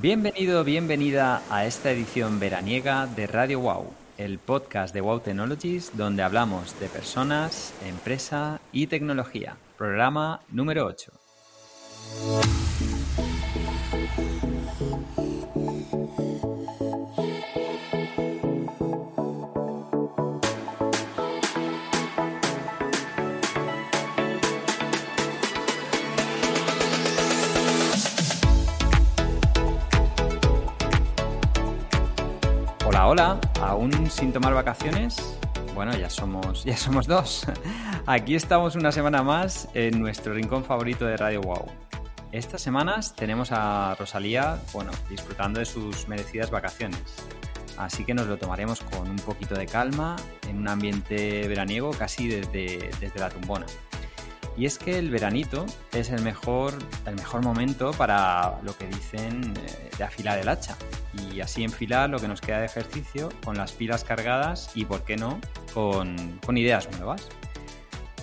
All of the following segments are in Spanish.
Bienvenido, bienvenida a esta edición veraniega de Radio Wow, el podcast de Wow Technologies donde hablamos de personas, empresa y tecnología. Programa número 8. Hola, ¿aún sin tomar vacaciones? Bueno, ya somos, ya somos dos. Aquí estamos una semana más en nuestro rincón favorito de Radio Wow. Estas semanas tenemos a Rosalía, bueno, disfrutando de sus merecidas vacaciones. Así que nos lo tomaremos con un poquito de calma, en un ambiente veraniego casi desde, desde la tumbona. Y es que el veranito es el mejor, el mejor momento para lo que dicen eh, de afilar el hacha. Y así enfilar lo que nos queda de ejercicio con las pilas cargadas y, por qué no, con, con ideas nuevas.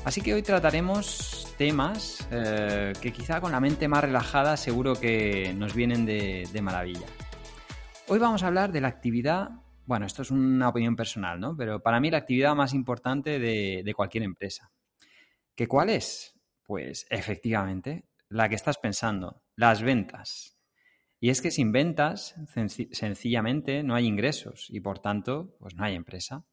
Así que hoy trataremos temas eh, que quizá con la mente más relajada seguro que nos vienen de, de maravilla. Hoy vamos a hablar de la actividad, bueno, esto es una opinión personal, ¿no? Pero para mí la actividad más importante de, de cualquier empresa. ¿Que cuál es? Pues efectivamente, la que estás pensando, las ventas. Y es que sin ventas, sencillamente, no hay ingresos y por tanto, pues no hay empresa.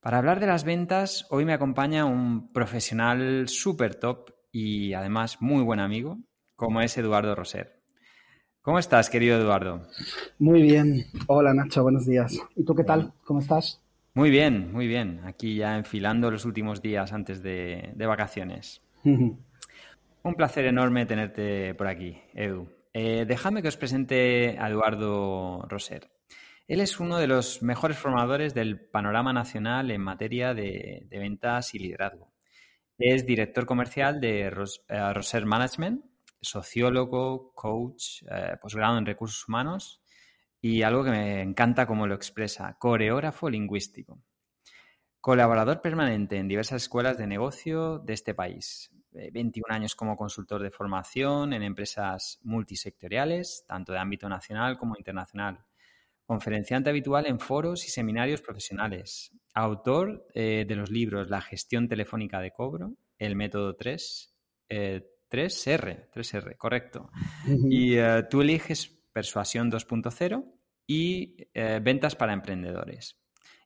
Para hablar de las ventas, hoy me acompaña un profesional súper top y además muy buen amigo, como es Eduardo Roser. ¿Cómo estás, querido Eduardo? Muy bien. Hola, Nacho, buenos días. ¿Y tú qué tal? ¿Cómo estás? Muy bien, muy bien. Aquí ya enfilando los últimos días antes de, de vacaciones. Un placer enorme tenerte por aquí, Edu. Eh, déjame que os presente a Eduardo Roser. Él es uno de los mejores formadores del panorama nacional en materia de, de ventas y liderazgo. Es director comercial de Ros, eh, Roser Management, sociólogo, coach, eh, posgrado en recursos humanos y algo que me encanta cómo lo expresa, coreógrafo lingüístico. Colaborador permanente en diversas escuelas de negocio de este país. 21 años como consultor de formación en empresas multisectoriales, tanto de ámbito nacional como internacional. Conferenciante habitual en foros y seminarios profesionales. Autor eh, de los libros La gestión telefónica de cobro, El método 3, eh, 3R, 3R, correcto. Y eh, tú eliges Persuasión 2.0 y eh, Ventas para emprendedores.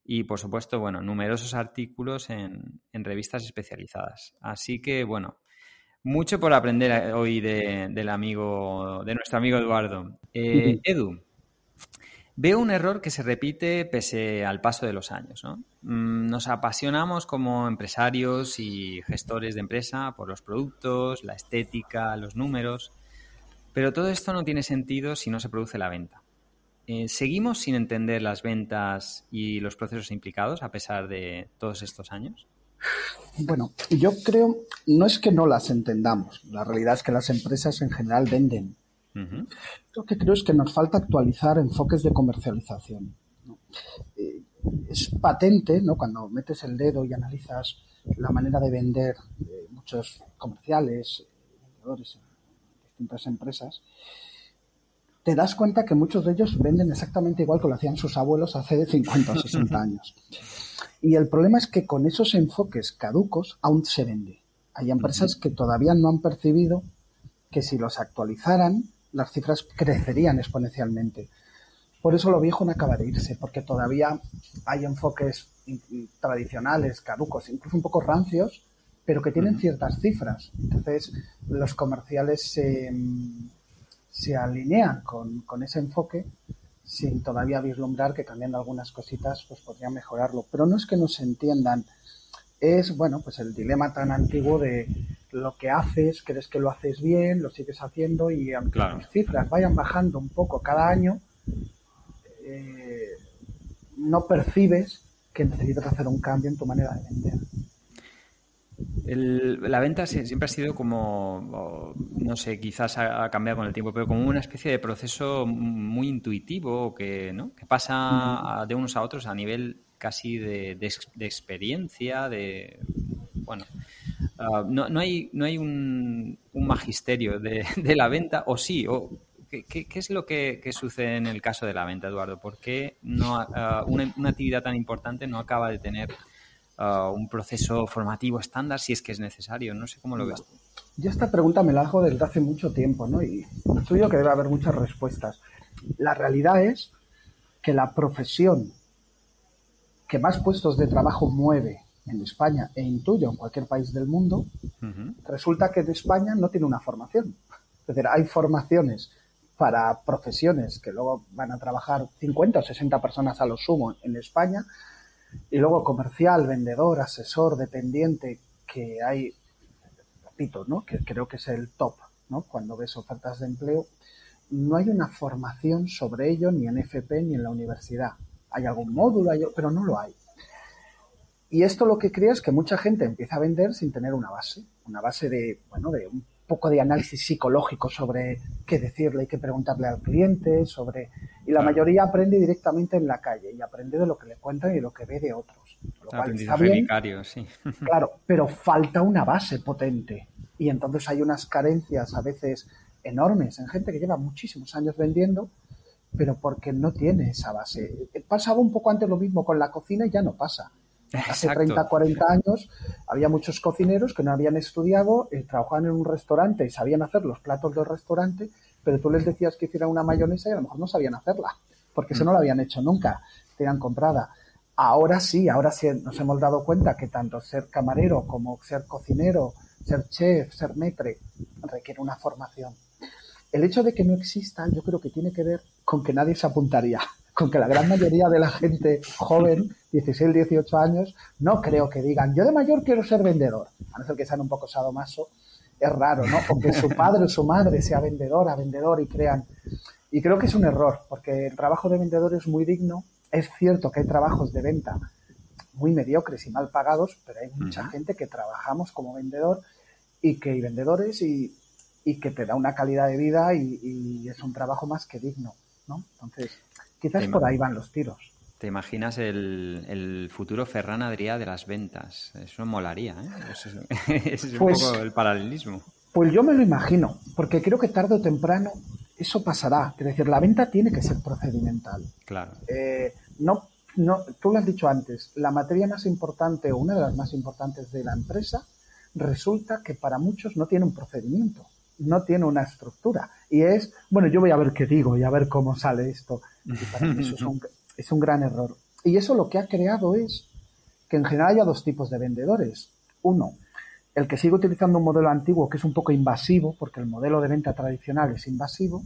Y por supuesto, bueno, numerosos artículos en, en, revistas especializadas. Así que, bueno, mucho por aprender hoy de, del amigo, de nuestro amigo Eduardo. Eh, Edu, veo un error que se repite pese al paso de los años. ¿no? Nos apasionamos como empresarios y gestores de empresa por los productos, la estética, los números, pero todo esto no tiene sentido si no se produce la venta. Eh, ¿Seguimos sin entender las ventas y los procesos implicados a pesar de todos estos años? Bueno, yo creo, no es que no las entendamos, la realidad es que las empresas en general venden. Uh -huh. Lo que creo es que nos falta actualizar enfoques de comercialización. ¿no? Eh, es patente, ¿no? Cuando metes el dedo y analizas la manera de vender de muchos comerciales, vendedores en distintas empresas, te das cuenta que muchos de ellos venden exactamente igual que lo hacían sus abuelos hace 50 o 60 años. Y el problema es que con esos enfoques caducos aún se vende. Hay empresas que todavía no han percibido que si los actualizaran, las cifras crecerían exponencialmente. Por eso lo viejo no acaba de irse, porque todavía hay enfoques tradicionales, caducos, incluso un poco rancios, pero que tienen ciertas cifras. Entonces, los comerciales se, se alinean con, con ese enfoque sin todavía vislumbrar que cambiando algunas cositas pues podrían mejorarlo. Pero no es que no se entiendan, es bueno pues el dilema tan antiguo de lo que haces, crees que lo haces bien, lo sigues haciendo y aunque las cifras vayan bajando un poco cada año, eh, no percibes que necesitas hacer un cambio en tu manera de vender. La venta siempre ha sido como, no sé, quizás ha, cambiado con el tiempo, pero como una especie de proceso muy intuitivo que, ¿no? que pasa de unos a otros a nivel casi de, experiencia, de, bueno, ah, no, no, hay, no hay un, magisterio de, la venta, o sí, o ¿Qué, es lo que, sucede en el caso de la venta, Eduardo? ¿Por qué no, ah, una, actividad tan importante no acaba de tener un proceso formativo estándar si es que es necesario? No sé cómo lo ves tú. Yo esta pregunta me la hago desde hace mucho tiempo, ¿no? Y intuyo que debe haber muchas respuestas. La realidad es que la profesión que más puestos de trabajo mueve en España e intuyo en cualquier país del mundo, resulta que en España no tiene una formación. Es decir, hay formaciones para profesiones que luego van a trabajar 50 o 60 personas a lo sumo en España, y luego comercial, vendedor, asesor, dependiente, que hay, repito, ¿no? que creo que es el top ¿no? cuando ves ofertas de empleo, no hay una formación sobre ello ni en FP ni en la universidad. Hay algún módulo, pero no lo hay. Y esto lo que crea es que mucha gente empieza a vender sin tener una base, una base de, bueno, de un poco de análisis psicológico sobre qué decirle y qué preguntarle al cliente, sobre y la mayoría aprende directamente en la calle y aprende de lo que le cuentan y lo que ve de otros. Lo cual está bien, sí. Claro, pero falta una base potente y entonces hay unas carencias a veces enormes en gente que lleva muchísimos años vendiendo, pero porque no tiene esa base. Pasaba un poco antes lo mismo con la cocina y ya no pasa. Hace 30, 40 años había muchos cocineros que no habían estudiado, eh, trabajaban en un restaurante y sabían hacer los platos del restaurante, pero tú les decías que hicieran una mayonesa y a lo mejor no sabían hacerla, porque eso no lo habían hecho nunca, tenían comprada. Ahora sí, ahora sí nos hemos dado cuenta que tanto ser camarero como ser cocinero, ser chef, ser metre, requiere una formación. El hecho de que no exista, yo creo que tiene que ver con que nadie se apuntaría con que la gran mayoría de la gente joven, 16, 18 años, no creo que digan, yo de mayor quiero ser vendedor, a no ser que sean un poco sadomaso, es raro, ¿no? O que su padre o su madre sea vendedora, vendedor y crean. Y creo que es un error, porque el trabajo de vendedor es muy digno. Es cierto que hay trabajos de venta muy mediocres y mal pagados, pero hay mucha gente que trabajamos como vendedor y que hay vendedores y, que te da una calidad de vida y, y es un trabajo más que digno, ¿no? Entonces, Quizás por ahí van los tiros. ¿Te imaginas el, futuro Ferran Adrià de las ventas? Eso molaría, ¿eh? Ese es un pues poco el paralelismo. Pues yo me lo imagino, porque creo que tarde o temprano eso pasará. Es decir, la venta tiene que ser procedimental. Claro. Eh, no, no, tú lo has dicho antes, la materia más importante o una de las más importantes de la empresa resulta que para muchos no tiene un procedimiento no tiene una estructura. Y es, bueno, yo voy a ver qué digo y a ver cómo sale esto. Y para mí eso es un, es un gran error. Y eso lo que ha creado es que en general haya dos tipos de vendedores. Uno, el que sigue utilizando un modelo antiguo que es un poco invasivo, porque el modelo de venta tradicional es invasivo,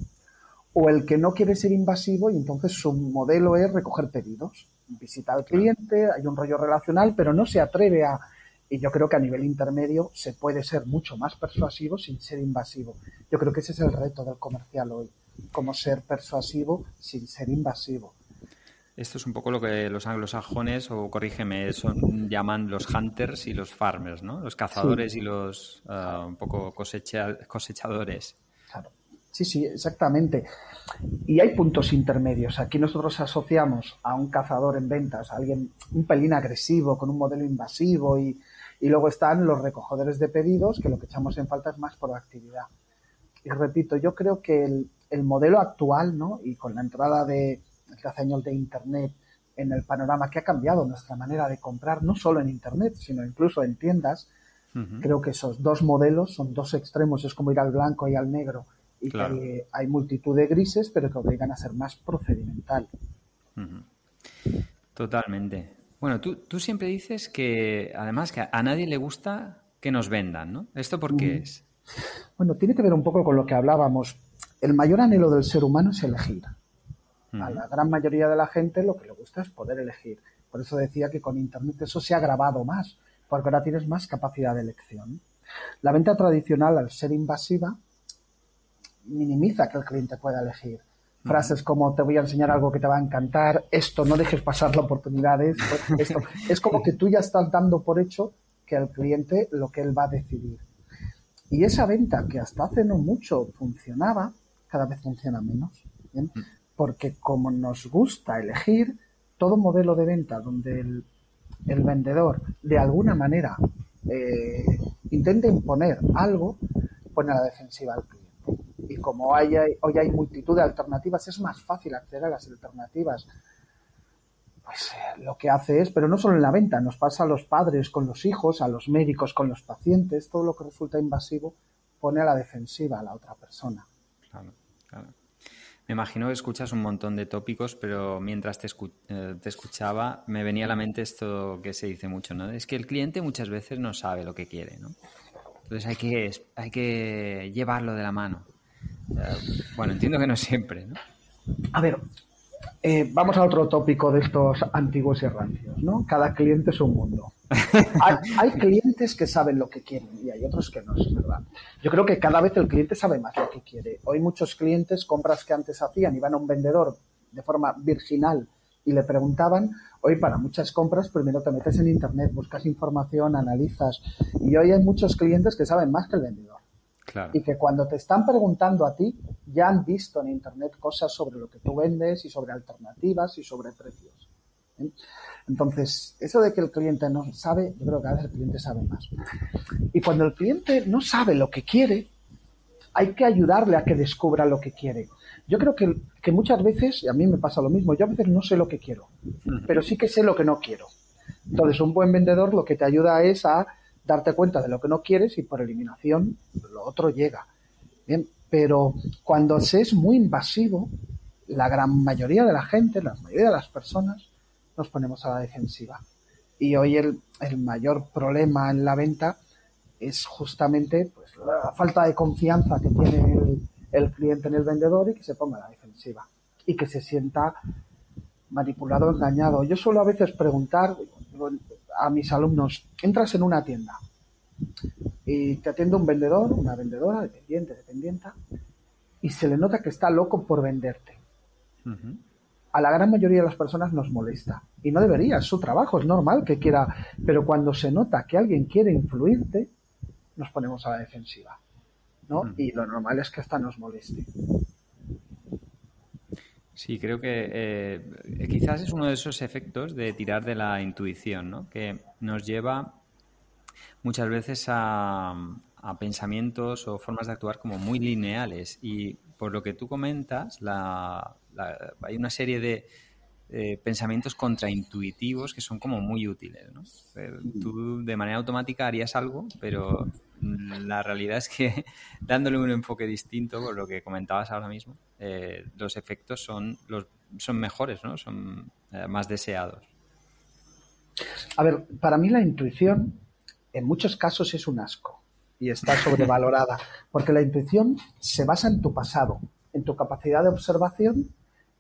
o el que no quiere ser invasivo y entonces su modelo es recoger pedidos. Visita al cliente, hay un rollo relacional, pero no se atreve a y yo creo que a nivel intermedio se puede ser mucho más persuasivo sin ser invasivo. Yo creo que ese es el reto del comercial hoy, cómo ser persuasivo sin ser invasivo. Esto es un poco lo que los anglosajones, o corrígeme, son, llaman los hunters y los farmers, ¿no? Los cazadores y los uh, un poco cosechadores. Claro. Sí, sí, exactamente. Y hay puntos intermedios. Aquí nosotros asociamos a un cazador en ventas, a alguien un pelín agresivo, con un modelo invasivo y, y luego están los recogedores de pedidos, que lo que echamos en falta es más proactividad. Y repito, yo creo que el, el modelo actual, ¿no? Y con la entrada de, hace años de Internet en el panorama que ha cambiado nuestra manera de comprar, no solo en Internet, sino incluso en tiendas, creo que esos dos modelos son dos extremos, es como ir al blanco y al negro, y que hay multitud de grises, pero que obligan a ser más procedimental. Totalmente. Bueno, tú, tú siempre dices que además que a nadie le gusta que nos vendan, ¿no? ¿Esto por qué es? Bueno, tiene que ver un poco con lo que hablábamos. El mayor anhelo del ser humano es elegir. A la gran mayoría de la gente lo que le gusta es poder elegir. Por eso decía que con Internet eso se ha agravado más, porque ahora tienes más capacidad de elección. La venta tradicional, al ser invasiva, minimiza que el cliente pueda elegir. Frases como te voy a enseñar algo que te va a encantar, esto no dejes pasar la oportunidad, pues es como que tú ya estás dando por hecho que el cliente lo que él va a decidir. Y esa venta que hasta hace no mucho funcionaba, cada vez funciona menos. ¿bien? Mm. Porque como nos gusta elegir, todo modelo de venta donde el, vendedor de alguna manera eh, intenta imponer algo, pone a la defensiva al cliente. Y como hay, hoy hay multitud de alternativas, es más fácil acceder a las alternativas pues eh, lo que hace es, pero no solo en la venta, nos pasa a los padres con los hijos, a los médicos con los pacientes, todo lo que resulta invasivo pone a la defensiva a la otra persona. Claro, claro. Me imagino que escuchas un montón de tópicos, pero mientras te, eh, te, escuchaba me venía a la mente esto que se dice mucho, ¿no? Es que el cliente muchas veces no sabe lo que quiere, ¿no? Entonces hay que, hay que llevarlo de la mano. Bueno, entiendo que no siempre, ¿no? A ver, eh, vamos a otro tópico de estos antiguos y ¿no? Cada cliente es un mundo. Hay, clientes que saben lo que quieren y hay otros que no, es verdad. Yo creo que cada vez el cliente sabe más lo que quiere. Hoy muchos clientes, compras que antes hacían, iban a un vendedor de forma virginal y le preguntaban, hoy para muchas compras primero te metes en internet, buscas información, analizas y hoy hay muchos clientes que saben más que el vendedor. Y que cuando te están preguntando a ti, ya han visto en Internet cosas sobre lo que tú vendes y sobre alternativas y sobre precios. ¿eh? Entonces, eso de que el cliente no sabe, yo creo que a veces el cliente sabe más. Y cuando el cliente no sabe lo que quiere, hay que ayudarle a que descubra lo que quiere. Yo creo que, que muchas veces, y a mí me pasa lo mismo, yo a veces no sé lo que quiero, pero sí que sé lo que no quiero. Entonces, un buen vendedor lo que te ayuda es a darte cuenta de lo que no quieres y por eliminación lo otro llega. Bien, pero cuando se es muy invasivo, la gran mayoría de la gente, la mayoría de las personas, nos ponemos a la defensiva. Y hoy el, mayor problema en la venta es justamente pues, la falta de confianza que tiene el, el cliente en el vendedor y que se ponga a la defensiva y que se sienta manipulado, engañado. Yo suelo a veces preguntar, a mis alumnos, entras en una tienda y te atiende un vendedor, una vendedora, dependiente, dependienta, y se le nota que está loco por venderte. A la gran mayoría de las personas nos molesta. Y no debería, es su trabajo, es normal que quiera. Pero cuando se nota que alguien quiere influirte, nos ponemos a la defensiva. ¿No? Y lo normal es que hasta nos moleste. Sí, creo que eh, quizás es uno de esos efectos de tirar de la intuición, ¿no? Que nos lleva muchas veces a, pensamientos o formas de actuar como muy lineales. Y por lo que tú comentas, hay una serie de pensamientos contraintuitivos que son como muy útiles. ¿no? Eh, tú de manera automática harías algo, pero la realidad es que dándole un enfoque distinto, por lo que comentabas ahora mismo, eh, los efectos son, los, son mejores, ¿no? son eh, más deseados. A ver, para mí la intuición en muchos casos es un asco y está sobrevalorada, porque la intuición se basa en tu pasado, en tu capacidad de observación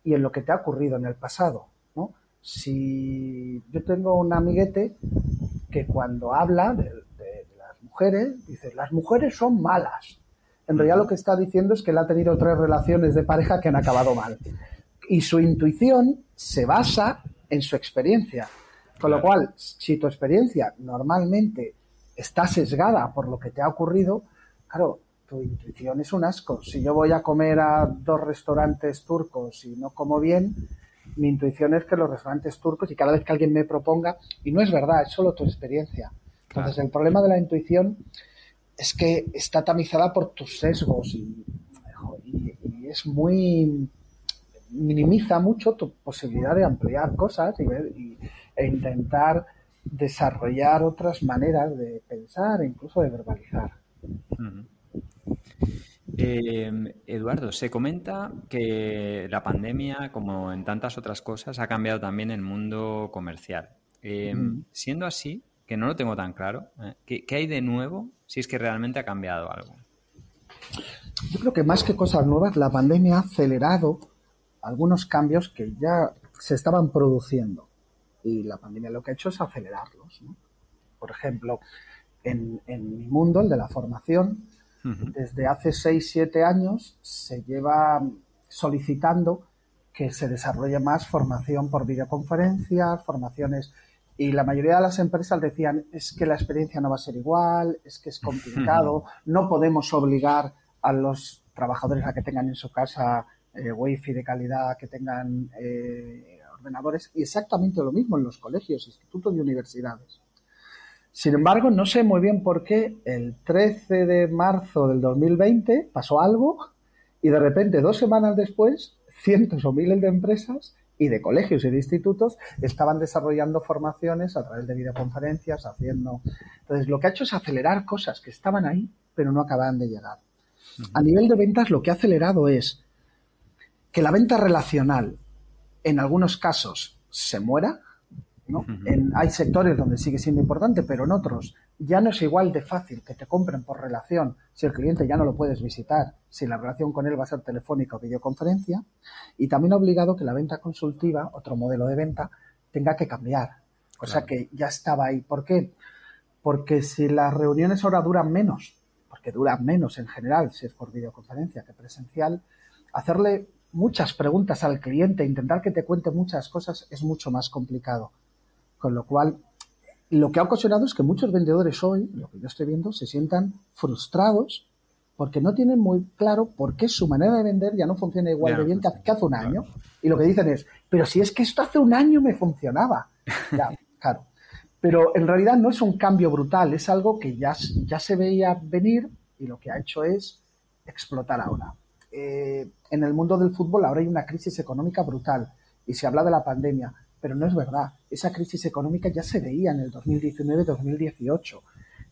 y en lo que te ha ocurrido en el pasado. ¿no? Si yo tengo un amiguete que cuando habla mujeres, dice, las mujeres son malas. En realidad lo que está diciendo es que él ha tenido tres relaciones de pareja que han acabado mal. Y su intuición se basa en su experiencia. Con lo cual, si tu experiencia normalmente está sesgada por lo que te ha ocurrido, claro, tu intuición es un asco. Si yo voy a comer a dos restaurantes turcos y no como bien, mi intuición es que los restaurantes turcos y cada vez que alguien me proponga, y no es verdad, es solo tu experiencia. Entonces, el problema de la intuición es que está tamizada por tus sesgos y, es muy minimiza mucho tu posibilidad de ampliar cosas y, e intentar desarrollar otras maneras de pensar e incluso de verbalizar. Em, Eduardo, se comenta que la pandemia, como en tantas otras cosas, ha cambiado también el mundo comercial. Em, siendo así, que no lo tengo tan claro, ¿eh? ¿qué, hay de nuevo si es que realmente ha cambiado algo? Yo creo que más que cosas nuevas, la pandemia ha acelerado algunos cambios que ya se estaban produciendo y la pandemia lo que ha hecho es acelerarlos. Por ejemplo, en, mi mundo, el de la formación, desde hace 6, 7 años se lleva solicitando que se desarrolle más formación por videoconferencias, formaciones y la mayoría de las empresas decían es que la experiencia no va a ser igual, es que es complicado, no podemos obligar a los trabajadores a que tengan en su casa eh, wifi de calidad, que tengan eh, ordenadores, y exactamente lo mismo en los colegios, institutos y universidades. Sin embargo, no sé muy bien por qué el 13 de marzo del 2020 pasó algo y de repente, dos semanas después, cientos o miles de empresas y de colegios y de institutos estaban desarrollando formaciones a través de videoconferencias, haciendo... Entonces, lo que ha hecho es acelerar cosas que estaban ahí, pero no acababan de llegar. A nivel de ventas, lo que ha acelerado es que la venta relacional, en algunos casos, se muera, hay sectores donde sigue siendo importante, pero en otros ya no es igual de fácil que te compren por relación si el cliente ya no lo puedes visitar, si la relación con él va a ser telefónica o videoconferencia. Y también ha obligado que la venta consultiva, otro modelo de venta, tenga que cambiar. O sea que ya estaba ahí. ¿Por qué? Porque si las reuniones ahora duran menos, porque duran menos en general, si es por videoconferencia que presencial, hacerle muchas preguntas al cliente, intentar que te cuente muchas cosas es mucho más complicado. Con lo cual, lo que ha ocasionado es que muchos vendedores hoy, lo que yo estoy viendo, se sientan frustrados porque no tienen muy claro por qué su manera de vender ya no funciona igual de bien que, hace un año. Y lo que dicen es, pero si es que esto hace un año me funcionaba. Ya, claro. Pero en realidad no es un cambio brutal, es algo que ya, ya se veía venir y lo que ha hecho es explotar ahora. Eh, en el mundo del fútbol ahora hay una crisis económica brutal y se habla de la pandemia pero no es verdad. Esa crisis económica ya se veía en el 2019-2018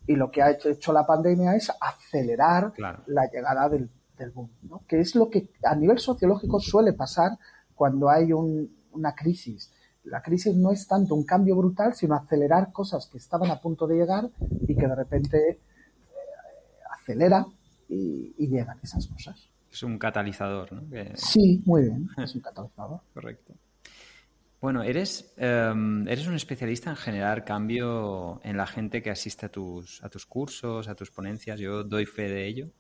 y lo que ha hecho, la pandemia es acelerar la llegada del, boom, ¿no? que es lo que a nivel sociológico suele pasar cuando hay una crisis. La crisis no es tanto un cambio brutal, sino acelerar cosas que estaban a punto de llegar y que de repente eh, acelera y, y, llegan esas cosas. Es un catalizador, ¿no? Sí, muy bien, es un catalizador. Correcto. Bueno, eres, em, eres un especialista en generar cambio en la gente que asiste a tus, a tus cursos, a tus ponencias. Yo doy fe de ello.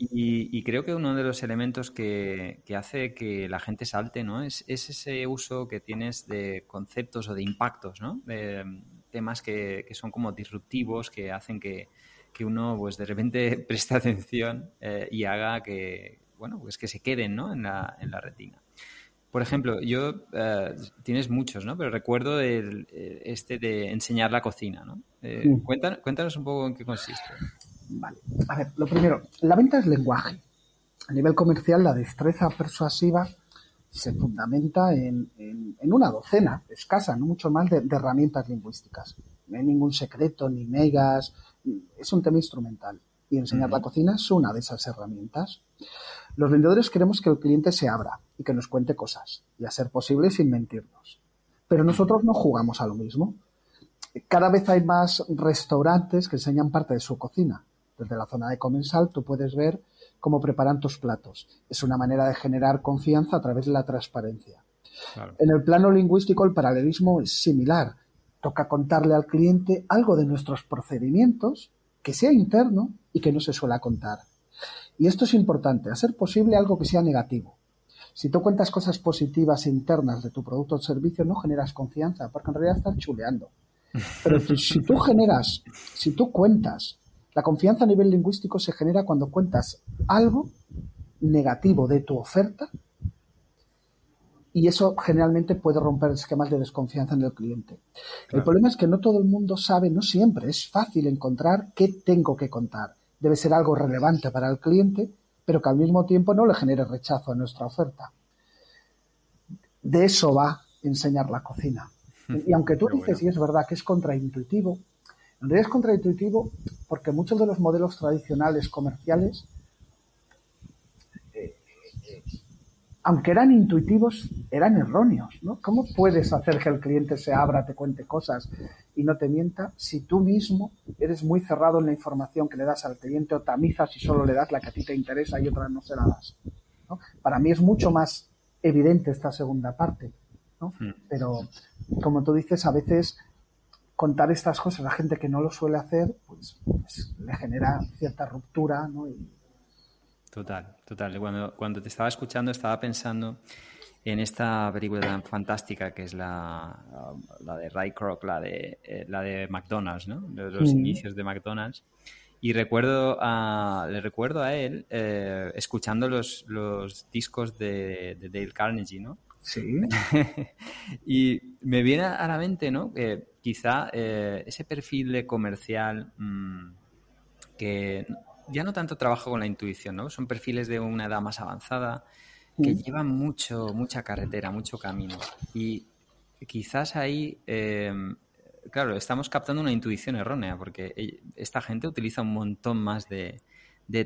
Y, creo que uno de los elementos que, hace que la gente salte ¿no? es, ese uso que tienes de conceptos o de impactos, ¿no? de em, temas que, son como disruptivos, que hacen que, uno pues de repente preste atención eh, y haga que, bueno, pues que se queden ¿no? en, la, en la retina. Por ejemplo, yo eh, tienes muchos, ¿no? Pero recuerdo el, eh, este de enseñar la cocina, ¿no? Eh, cuéntanos, un poco en qué consiste. Vale. A ver, lo primero, la venta es lenguaje. A nivel comercial, la destreza persuasiva se fundamenta en, una docena, escasa, no mucho más, de, herramientas lingüísticas. No hay ningún secreto, ni megas, es un tema instrumental. Y enseñar la cocina es una de esas herramientas. Los vendedores queremos que el cliente se abra y que nos cuente cosas, y a ser posible sin mentirnos. Pero nosotros no jugamos a lo mismo. Cada vez hay más restaurantes que enseñan parte de su cocina. Desde la zona de comensal tú puedes ver cómo preparan tus platos. Es una manera de generar confianza a través de la transparencia. En el plano lingüístico el paralelismo es similar. Toca contarle al cliente algo de nuestros procedimientos que sea interno y que no se suele contar. Y esto es importante, hacer posible algo que sea negativo. Si tú cuentas cosas positivas internas de tu producto o servicio, no generas confianza, porque en realidad estás chuleando. Pero si tú generas, si tú cuentas, la confianza a nivel lingüístico se genera cuando cuentas algo negativo de tu oferta y eso generalmente puede romper esquemas de desconfianza en el cliente. El problema es que no todo el mundo sabe, no siempre es fácil encontrar qué tengo que contar debe ser algo relevante para el cliente, pero que al mismo tiempo no le genere rechazo a nuestra oferta. De eso va enseñar la cocina. Y aunque tú dices, y es verdad que es contraintuitivo, en realidad es contraintuitivo porque muchos de los modelos tradicionales comerciales aunque eran intuitivos, eran erróneos, ¿no? ¿Cómo puedes hacer que el cliente se abra, te cuente cosas y no te mienta si tú mismo eres muy cerrado en la información que le das al cliente o tamizas y solo le das la que a ti te interesa y otra no se la das? Para mí es mucho más evidente esta segunda parte, ¿no? Hmm. Pero, como tú dices, a veces contar estas cosas a gente que no lo suele hacer, pues, pues le genera cierta ruptura, ¿no? Total, total. Cuando, cuando te estaba escuchando estaba pensando en esta película tan fantástica que es la, la de Ray Kroc, la de, eh, la de McDonald's, ¿no? Los, inicios de McDonald's. Y recuerdo a, le recuerdo a él eh, escuchando los, los discos de, de, Dale Carnegie, ¿no? Sí. y me viene a la mente, ¿no? Que quizá eh, ese perfil de comercial mm, que ya no tanto trabajo con la intuición, ¿no? Son perfiles de una edad más avanzada que mm. llevan mucho, mucha carretera, mucho camino. Y quizás ahí, em, claro, estamos captando una intuición errónea, porque esta gente utiliza un montón más de,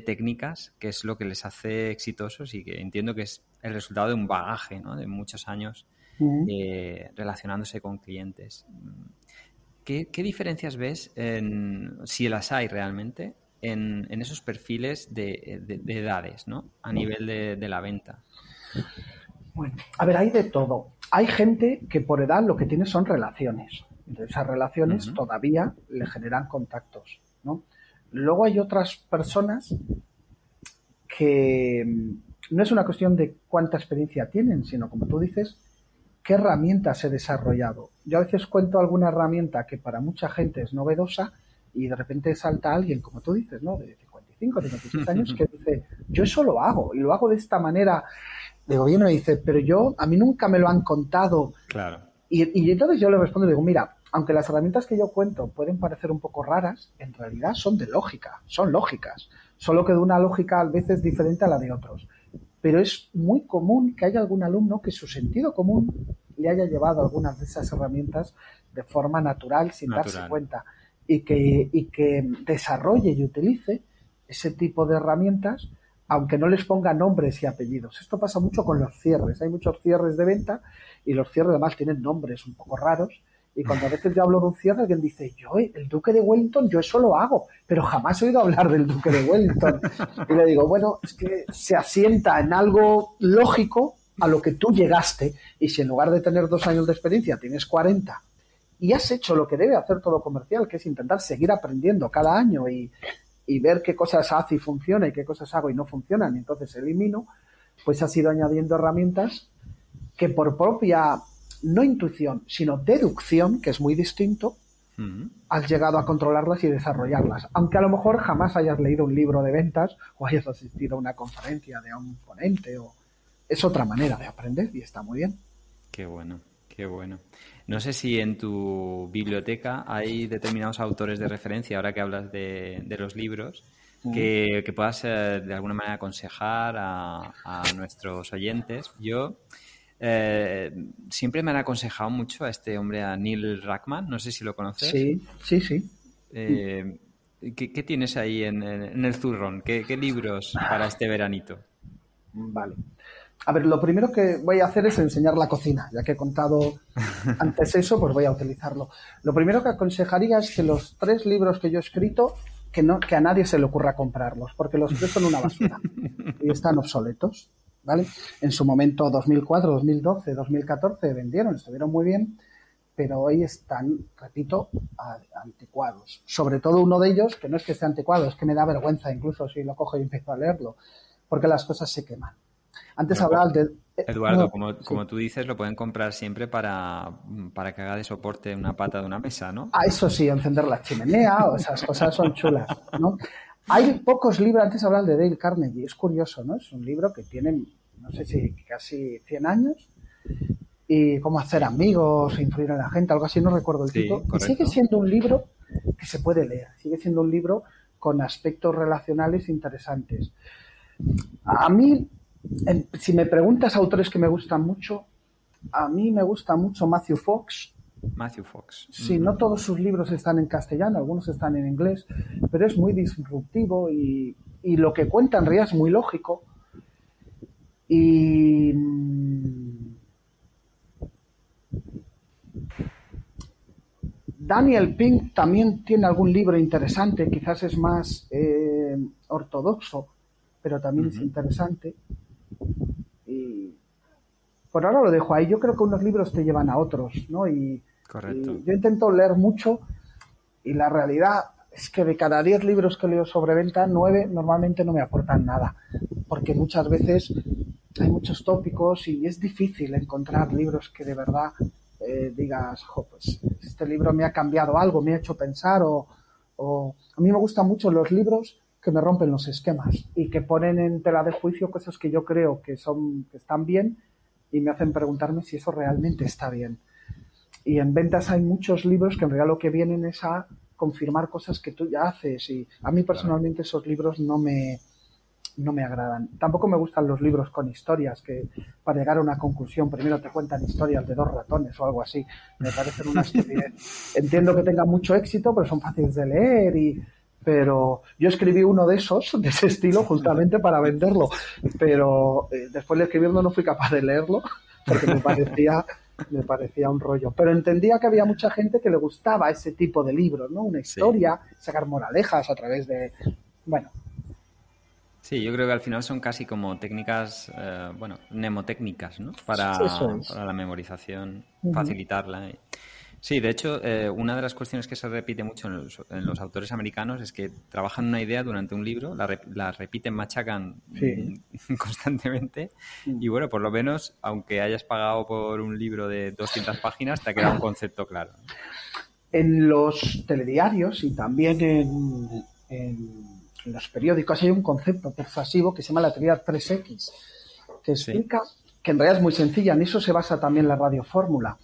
técnicas, que es lo que les hace exitosos y que entiendo que es el resultado de un bagaje, ¿no? De muchos años mm. eh, relacionándose con clientes. ¿Qué, diferencias ves, en, si las hay realmente, en, esos perfiles de, edades, ¿no? A nivel de, la venta. Bueno, a ver, hay de todo. Hay gente que por edad lo que tiene son relaciones. Entonces, esas relaciones todavía le generan contactos, ¿no? Luego hay otras personas que mm, no es una cuestión de cuánta experiencia tienen, sino como tú dices, qué herramientas he desarrollado. Yo a veces cuento alguna herramienta que para mucha gente es novedosa y de repente salta alguien, como tú dices, ¿no? De 55, 56 años, que dice, yo eso lo hago y lo hago de esta manera. De gobierno y dice, pero yo, a mí nunca me lo han contado. Claro. Y, y entonces yo le respondo digo, mira, aunque las herramientas que yo cuento pueden parecer un poco raras, en realidad son de lógica, son lógicas, solo que de una lógica a veces diferente a la de otros. Pero es muy común que haya algún alumno que su sentido común le haya llevado algunas de esas herramientas de forma natural, sin darse cuenta y que, y que desarrolle y utilice ese tipo de herramientas, aunque no les ponga nombres y apellidos. Esto pasa mucho con los cierres. Hay muchos cierres de venta y los cierres además tienen nombres un poco raros. Y cuando a veces yo hablo de un cierre, alguien dice, yo, el Duque de Wellington, yo eso lo hago, pero jamás he oído hablar del Duque de Wellington. Y le digo, bueno, es que se asienta en algo lógico a lo que tú llegaste. Y si en lugar de tener dos años de experiencia tienes 40 y has hecho lo que debe hacer todo comercial, que es intentar seguir aprendiendo cada año y, ver qué cosas hace y funciona y qué cosas hago y no funcionan, y entonces elimino, pues has ido añadiendo herramientas que por propia, no intuición, sino deducción, que es muy distinto, has llegado a controlarlas y desarrollarlas. Aunque a lo mejor jamás hayas leído un libro de ventas o hayas asistido a una conferencia de un ponente o es otra manera de aprender y está muy bien. Qué bueno, qué bueno. No sé si en tu biblioteca hay determinados autores de referencia, ahora que hablas de, los libros, que, puedas eh, de alguna manera aconsejar a, nuestros oyentes. Yo eh, siempre me han aconsejado mucho a este hombre, a Neil Rackman, no sé si lo conoces. Sí, sí, sí. Eh, ¿qué, tienes ahí en, el zurrón? ¿Qué, ¿Qué libros para este veranito? Vale. A ver, lo primero que voy a hacer es enseñar la cocina, ya que he contado antes eso, pues voy a utilizarlo. Lo primero que aconsejaría es que los tres libros que yo he escrito, que, no, que a nadie se le ocurra comprarlos, porque los tres son una basura y están obsoletos, ¿vale? En su momento, 2004, 2012, 2014, vendieron, estuvieron muy bien, pero hoy están, repito, anticuados. Sobre todo uno de ellos, que no es que esté anticuado, es que me da vergüenza incluso si lo cojo y empiezo a leerlo, porque las cosas se queman. Antes de... Eh, Eduardo, como, como, tú dices, lo pueden comprar siempre para, para que haga de soporte una pata de una mesa, ¿no? Ah, eso sí, encender la chimenea o esas cosas son chulas, ¿no? Hay pocos libros, antes hablar de Dale Carnegie, es curioso, ¿no? Es un libro que tiene, no sé si casi 100 años, y cómo hacer amigos, influir en la gente, algo así, no recuerdo el título. Y sigue siendo un libro que se puede leer, sigue siendo un libro con aspectos relacionales interesantes. A mí si me preguntas autores que me gustan mucho, a mí me gusta mucho Matthew Fox. Matthew Fox. Sí, no todos sus libros están en castellano, algunos están en inglés, pero es muy disruptivo y, lo que cuenta en realidad es muy lógico. Y. Mm, Daniel Pink también tiene algún libro interesante, quizás es más eh, ortodoxo, pero también es interesante. Y por ahora lo dejo ahí. Yo creo que unos libros te llevan a otros, ¿no? Y Correcto. yo intento leer mucho y la realidad es que de cada 10 libros que leo sobre venta, 9 normalmente no me aportan nada, porque muchas veces hay muchos tópicos y es difícil encontrar libros que de verdad eh, digas, pues este libro me ha cambiado algo, me ha hecho pensar o, o, a mí me gustan mucho los libros que me rompen los esquemas y que ponen en tela de juicio cosas que yo creo que son que están bien y me hacen preguntarme si eso realmente está bien. Y en ventas hay muchos libros que en realidad lo que vienen es a confirmar cosas que tú ya haces y a mí personalmente esos libros no me no me agradan. Tampoco me gustan los libros con historias que para llegar a una conclusión primero te cuentan historias de dos ratones o algo así. Me parecen una estupidez. Entiendo que tengan mucho éxito, pero son fáciles de leer y pero yo escribí uno de esos, de ese estilo, justamente para venderlo, pero eh, después de escribirlo no fui capaz de leerlo porque me parecía me parecía un rollo. Pero entendía que había mucha gente que le gustaba ese tipo de libros, ¿no? Una historia, sacar moralejas a través de... Bueno. Sí, yo creo que al final son casi como técnicas, eh, bueno, mnemotécnicas, ¿no? Para, para la memorización, facilitarla. Sí, de hecho, eh, una de las cuestiones que se repite mucho en los, autores americanos es que trabajan una idea durante un libro, la, la repiten, machacan constantemente y bueno, por lo menos, aunque hayas pagado por un libro de 200 páginas, te ha quedado un concepto claro. En los telediarios y también en, los periódicos hay un concepto persuasivo que se llama la teoría 3X, que explica que en realidad es muy sencilla, en eso se basa también la radiofórmula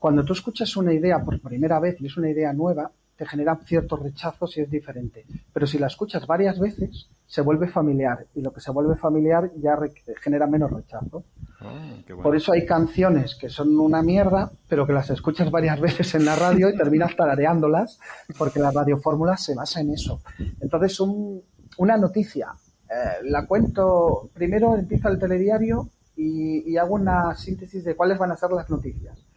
cuando tú escuchas una idea por primera vez y es una idea nueva, te genera ciertos rechazos y es diferente. Pero si la escuchas varias veces, se vuelve familiar y lo que se vuelve familiar ya genera menos rechazo. Ah, por eso hay canciones que son una mierda, pero que las escuchas varias veces en la radio y terminas tarareándolas porque la radiofórmula se basa en eso. Entonces, una noticia, eh, la cuento, primero empieza el telediario y hago una síntesis de cuáles van a ser las noticias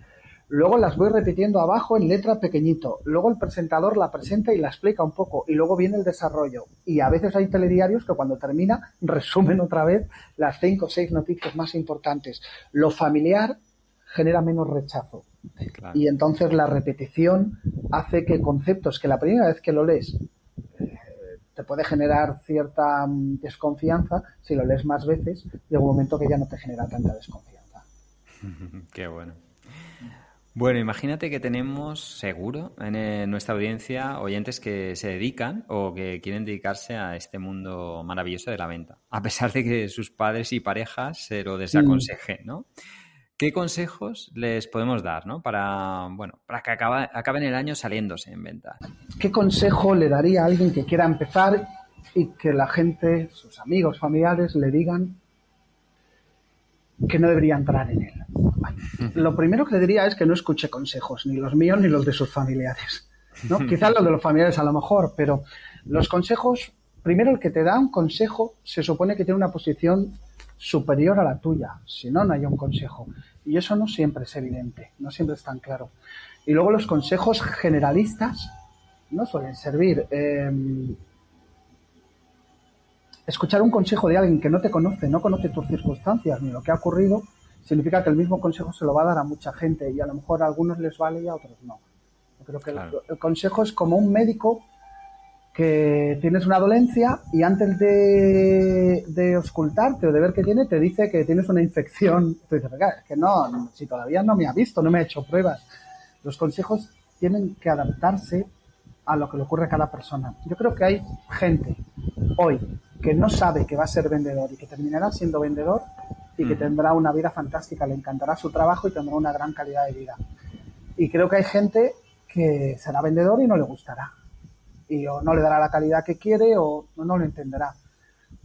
luego las voy repitiendo abajo en letra pequeñito, luego el presentador la presenta y la explica un poco, y luego viene el desarrollo. Y a veces hay telediarios que cuando termina resumen otra vez las cinco o seis noticias más importantes. Lo familiar genera menos rechazo. Y entonces la repetición hace que conceptos que la primera vez que lo lees eh, te puede generar cierta mm, desconfianza, si lo lees más veces, llega un momento que ya no te genera tanta desconfianza. Qué bueno. Bueno, imagínate que tenemos seguro en eh, nuestra audiencia oyentes que se dedican o que quieren dedicarse a este mundo maravilloso de la venta, a pesar de que sus padres y parejas se lo desaconsejen, ¿no? ¿Qué consejos les podemos dar, ¿no? Para, bueno, para que acaben el año saliéndose en venta. ¿Qué consejo le daría a alguien que quiera empezar y que la gente, sus amigos, familiares, le digan que no debería entrar en él. Lo primero que le diría es que no escuche consejos, ni los míos ni los de sus familiares. ¿no? Quizás los de los familiares a lo mejor, pero los consejos, primero el que te da un consejo se supone que tiene una posición superior a la tuya, si no, no hay un consejo. Y eso no siempre es evidente, no siempre es tan claro. Y luego los consejos generalistas no suelen servir. Em, escuchar un consejo de alguien que no te conoce, no conoce tus circunstancias ni lo que ha ocurrido, significa que el mismo consejo se lo va a dar a mucha gente y a lo mejor a algunos les vale y a otros no. Yo creo que el, consejo es como un médico que tienes una dolencia y antes de, de auscultarte o de ver qué tiene, te dice que tienes una infección. Tú dices, es que no, si todavía no me ha visto, no me ha hecho pruebas. Los consejos tienen que adaptarse a lo que le ocurre a cada persona. Yo creo que hay gente hoy que no sabe que va a ser vendedor y que terminará siendo vendedor y que tendrá una vida fantástica, le encantará su trabajo y tendrá una gran calidad de vida. Y creo que hay gente que será vendedor y no le gustará. Y o no le dará la calidad que quiere o no lo entenderá.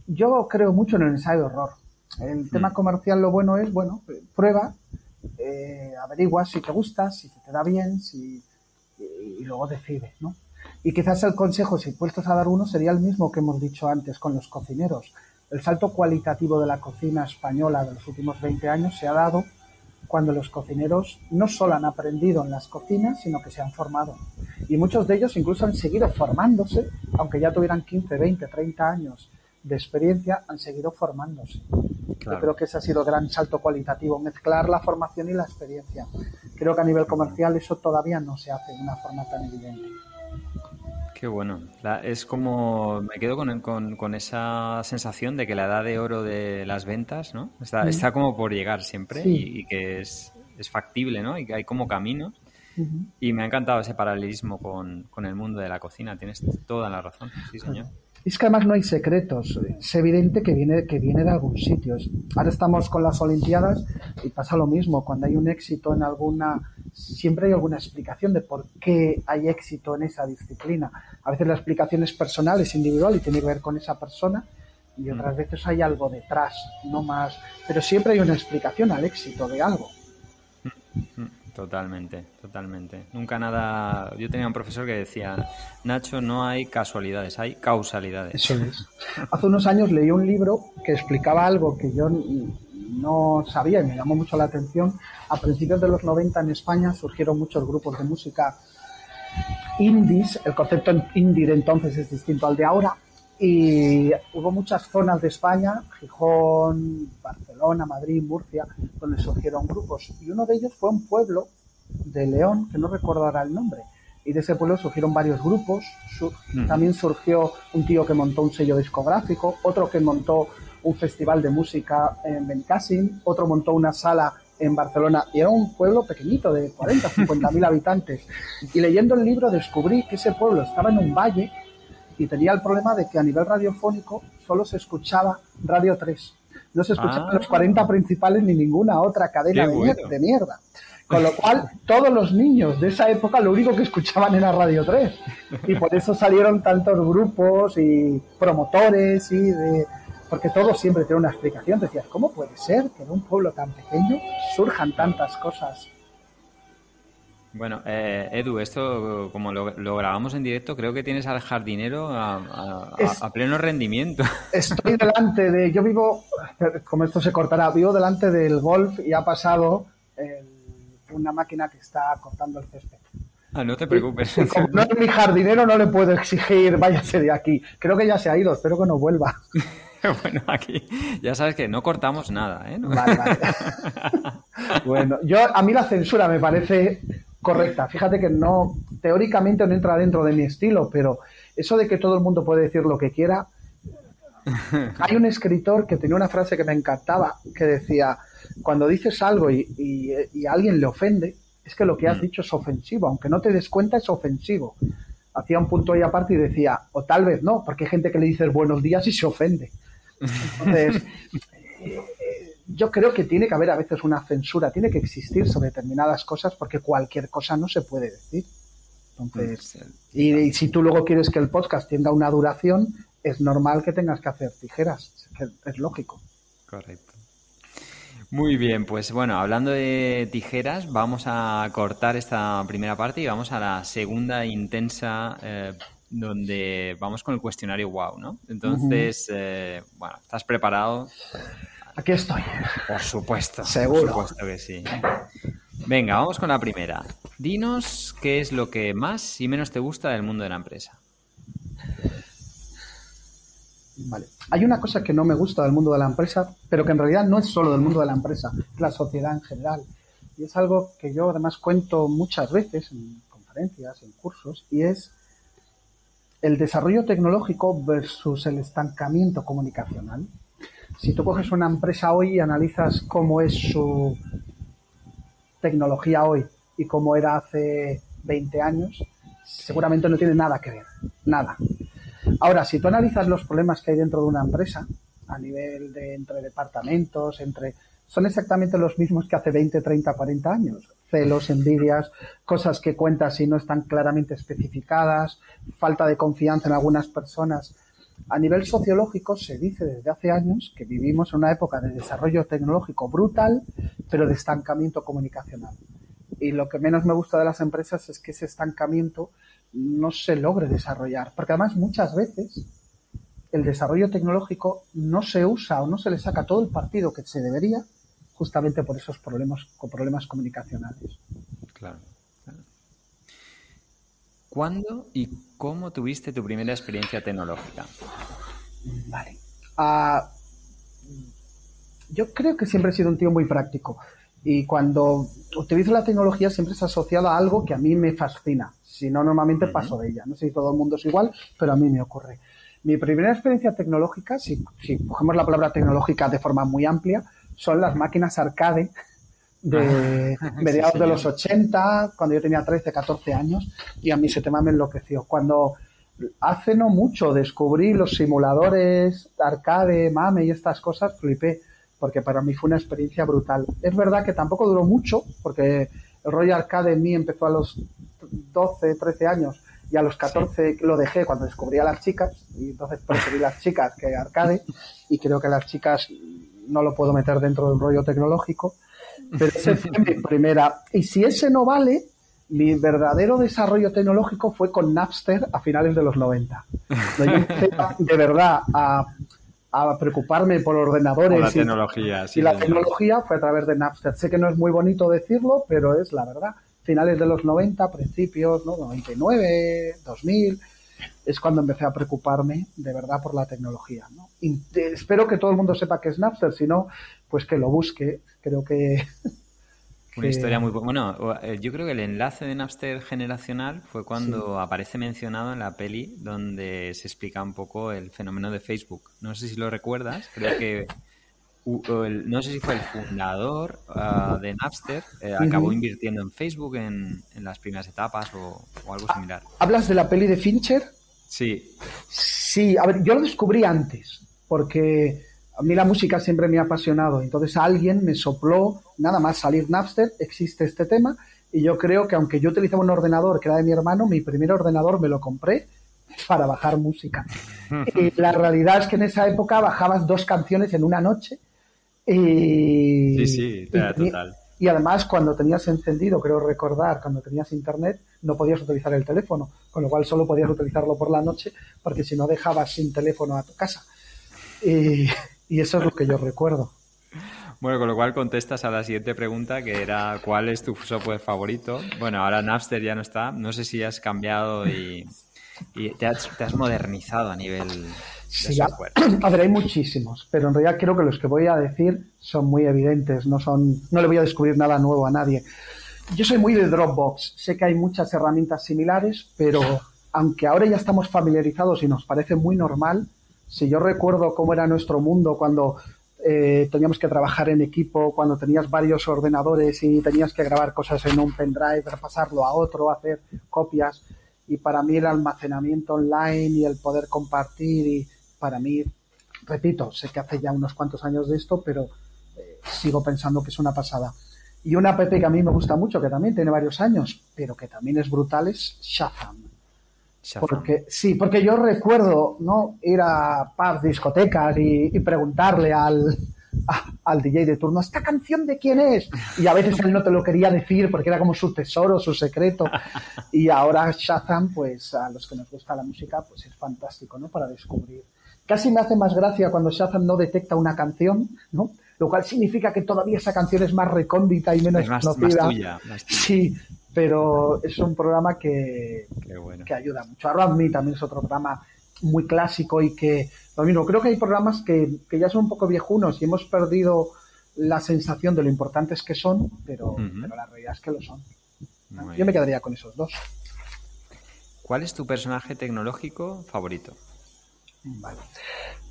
Yo creo mucho en el ensayo de horror. El tema comercial lo bueno es, bueno, prueba, eh, averigua si te gusta, si te da bien, si, y, y luego decide, ¿no? Y quizás el consejo, si puestos a dar uno, sería el mismo que hemos dicho antes con los cocineros. El salto cualitativo de la cocina española de los últimos 20 años se ha dado cuando los cocineros no solo han aprendido en las cocinas, sino que se han formado. Y muchos de ellos incluso han seguido formándose, aunque ya tuvieran 15, 20, 30 años de experiencia, han seguido formándose. Yo creo que ese ha sido el gran salto cualitativo, mezclar la formación y la experiencia Creo que a nivel comercial eso todavía no se hace de una forma tan evidente. Qué bueno. es como. Me quedo con, con, con, esa sensación de que la edad de oro de las ventas, ¿no? Está, está como por llegar siempre y, que es, es, factible, ¿no? Y que hay como caminos. Y me ha encantado ese paralelismo con, con, el mundo de la cocina. Tienes toda la razón. Sí, señor. Es que además no hay secretos. Es evidente que viene, que viene de algún sitio. Ahora estamos con las Olimpiadas y pasa lo mismo. Cuando hay un éxito en alguna, siempre hay alguna explicación de por qué hay éxito en esa disciplina. A veces la explicación es personal, es individual y tiene que ver con esa persona. Y otras veces hay algo detrás, no más. Pero siempre hay una explicación al éxito de algo. Totalmente, totalmente. Nunca nada. Yo tenía un profesor que decía, Nacho, no hay casualidades, hay causalidades. Eso es. Hace unos años leí un libro que explicaba algo que yo no sabía y me llamó mucho la atención. A principios de los 90 en España surgieron muchos grupos de música indies. El concepto indie entonces es distinto al de ahora. Y hubo muchas zonas de España, Gijón, Barcelona, Madrid, Murcia, donde surgieron grupos. Y uno de ellos fue un pueblo de León, que no recuerdo ahora el nombre. Y de ese pueblo surgieron varios grupos. También surgió un tío que montó un sello discográfico, otro que montó un festival de música en Benicassim, otro montó una sala en Barcelona y era un pueblo pequeñito de 40, 50 mil habitantes. Y leyendo el libro descubrí que ese pueblo estaba en un valle y tenía el problema de que a nivel radiofónico solo se escuchaba Radio 3. No se escuchaban los 40 ah. principales ni ninguna otra cadena de, mierda. Con lo cual, todos los niños de esa época lo único que escuchaban era Radio 3. Y por eso salieron tantos grupos y promotores y de... Porque todo siempre tiene una explicación. Decías, ¿cómo puede ser que en un pueblo tan pequeño surjan tantas cosas bueno, eh, Edu, esto como lo, grabamos en directo, creo que tienes al jardinero a, pleno rendimiento. Estoy delante de, yo vivo, como esto se cortará, vivo delante del golf y ha pasado una máquina que está cortando el césped. Ah, no te preocupes. como no es mi jardinero, no le puedo exigir, váyase de aquí. Creo que ya se ha ido, espero que no vuelva. bueno, aquí ya sabes que no cortamos nada, ¿eh? Vale, vale. bueno, yo a mí la censura me parece correcta. Fíjate que no, teóricamente no entra dentro de mi estilo, pero eso de que todo el mundo puede decir lo que quiera. Hay un escritor que tenía una frase que me encantaba, que decía, cuando dices algo y, a alguien le ofende, es que lo que has mm. dicho es ofensivo, aunque no te des cuenta es ofensivo. Hacía un punto ahí aparte y decía, o tal vez no, porque hay gente que le dices buenos días y se ofende. Entonces, yo creo que tiene que haber a veces una censura, tiene que existir sobre determinadas cosas porque cualquier cosa no se puede decir. Entonces, y, si tú luego quieres que el podcast tenga una duración, es normal que tengas que hacer tijeras, es lógico. Correcto. Muy bien, pues bueno, hablando de tijeras, vamos a cortar esta primera parte y vamos a la segunda intensa, eh, donde vamos con el cuestionario wow, ¿no? Entonces, eh, bueno, ¿estás preparado? Aquí estoy. Por supuesto. Seguro. Por supuesto que sí. Venga, vamos con la primera. Dinos qué es lo que más y menos te gusta del mundo de la empresa. Vale. Hay una cosa que no me gusta del mundo de la empresa, pero que en realidad no es solo del mundo de la empresa, es la sociedad en general. Y es algo que yo además cuento muchas veces en conferencias, en cursos, y es el desarrollo tecnológico versus el estancamiento comunicacional. Si tú coges una empresa hoy y analizas cómo es su tecnología hoy y cómo era hace 20 años, seguramente no tiene nada que ver, nada. Ahora, si tú analizas los problemas que hay dentro de una empresa, a nivel de entre departamentos, entre son exactamente los mismos que hace 20, 30, 40 años. Celos, envidias, cosas que cuentas y no están claramente especificadas, falta de confianza en algunas personas a nivel sociológico se dice desde hace años que vivimos en una época de desarrollo tecnológico brutal, pero de estancamiento comunicacional. Y lo que menos me gusta de las empresas es que ese estancamiento no se logre desarrollar, porque además muchas veces el desarrollo tecnológico no se usa o no se le saca todo el partido que se debería justamente por esos problemas, problemas comunicacionales. Claro. ¿Cuándo y cómo tuviste tu primera experiencia tecnológica? Vale. Ah, yo creo que siempre he sido un tío muy práctico. Y cuando utilizo la tecnología siempre es asociada a algo que a mí me fascina. Si no, normalmente paso de ella. No sé si todo el mundo es igual, pero a mí me ocurre. Mi primera experiencia tecnológica, si, si cogemos la palabra tecnológica de forma muy amplia, son las máquinas arcade de ah, mediados de los 80, cuando yo tenía 13, 14 años, y a mí ese tema me enloqueció. Cuando hace no mucho descubrí los simuladores arcade, mame y estas cosas, flipé, porque para mí fue una experiencia brutal. Es verdad que tampoco duró mucho, porque el rollo arcade en mí empezó a los 12, 13 años y a los 14 lo dejé cuando descubrí a las chicas y entonces preferí las chicas que arcade y creo que las chicas no lo puedo meter dentro de un rollo tecnológico pero esa fue mi primera y si ese no vale mi verdadero desarrollo tecnológico fue con Napster a finales de los 90 yo empecé de verdad a, a preocuparme por ordenadores la tecnología y la tecnología fue a través de Napster sé que no es muy bonito decirlo pero es la verdad finales de los 90, principios, ¿no? 99, 2000, es cuando empecé a preocuparme de verdad por la tecnología. ¿no? Y espero que todo el mundo sepa que es Napster, si no, pues que lo busque. Creo que... Una historia muy... Bueno, eh, yo creo que el enlace de Napster generacional fue cuando aparece mencionado en la peli donde se explica un poco el fenómeno de Facebook. No sé si lo recuerdas, creo que no sé si fue el fundador ah, de Napster, eh, acabó invirtiendo en Facebook en, las primeras etapas o, algo ah, similar. ¿Hablas de la peli de Fincher? Sí. Sí, a ver, yo lo descubrí antes, porque a mí la música siempre me ha apasionado. Entonces alguien me sopló, nada más salir Napster, existe este tema, y yo creo que aunque yo utilizaba un ordenador que era de mi hermano, mi primer ordenador me lo compré para bajar música. y la realidad es que en esa época bajabas dos canciones en una noche y, sí, sí, total. Y, además, cuando tenías encendido, creo recordar, cuando tenías internet, no podías utilizar el teléfono, con lo cual solo podías utilizarlo por la noche, porque si no dejabas sin teléfono a tu casa. Y, eso es lo que yo recuerdo. Bueno, con lo cual contestas a la siguiente pregunta, que era ¿cuál es tu software favorito? Bueno, ahora Napster ya no está. No sé si has cambiado y, te, has, te, has, modernizado a nivel Sí, a, ver, hay muchísimos, pero en realidad creo que los que voy a decir son muy evidentes, no son, no le voy a descubrir nada nuevo a nadie. Yo soy muy de Dropbox, sé que hay muchas herramientas similares, pero aunque ahora ya estamos familiarizados y nos parece muy normal, si yo recuerdo cómo era nuestro mundo cuando eh, teníamos que trabajar en equipo, cuando tenías varios ordenadores y tenías que grabar cosas en un pendrive, pasarlo a otro, hacer copias, y para mí el almacenamiento online y el poder compartir y para mí, repito, sé que hace ya unos cuantos años de esto, pero eh, sigo pensando que es una pasada. Y una app que a mí me gusta mucho, que también tiene varios años, pero que también es brutal, es Shazam. Porque, sí, porque yo recuerdo ¿no? ir a pubs, discotecas y, preguntarle al, al DJ de turno, ¿esta canción de quién es? Y a veces él no te lo quería decir porque era como su tesoro, su secreto. Y ahora Shazam, pues a los que nos gusta la música, pues es fantástico, ¿no? Para descubrir Casi me hace más gracia cuando Shazam no detecta una canción, ¿no? Lo cual significa que todavía esa canción es más recóndita y menos conocida. Sí, pero es un programa que, que ayuda mucho. Arrow Me también es otro programa muy clásico y que, lo mismo, creo que hay programas que, ya son un poco viejunos y hemos perdido la sensación de lo importantes que son, pero, pero la realidad es que lo son. Yo me quedaría con esos dos. ¿Cuál es tu personaje tecnológico favorito? Vale.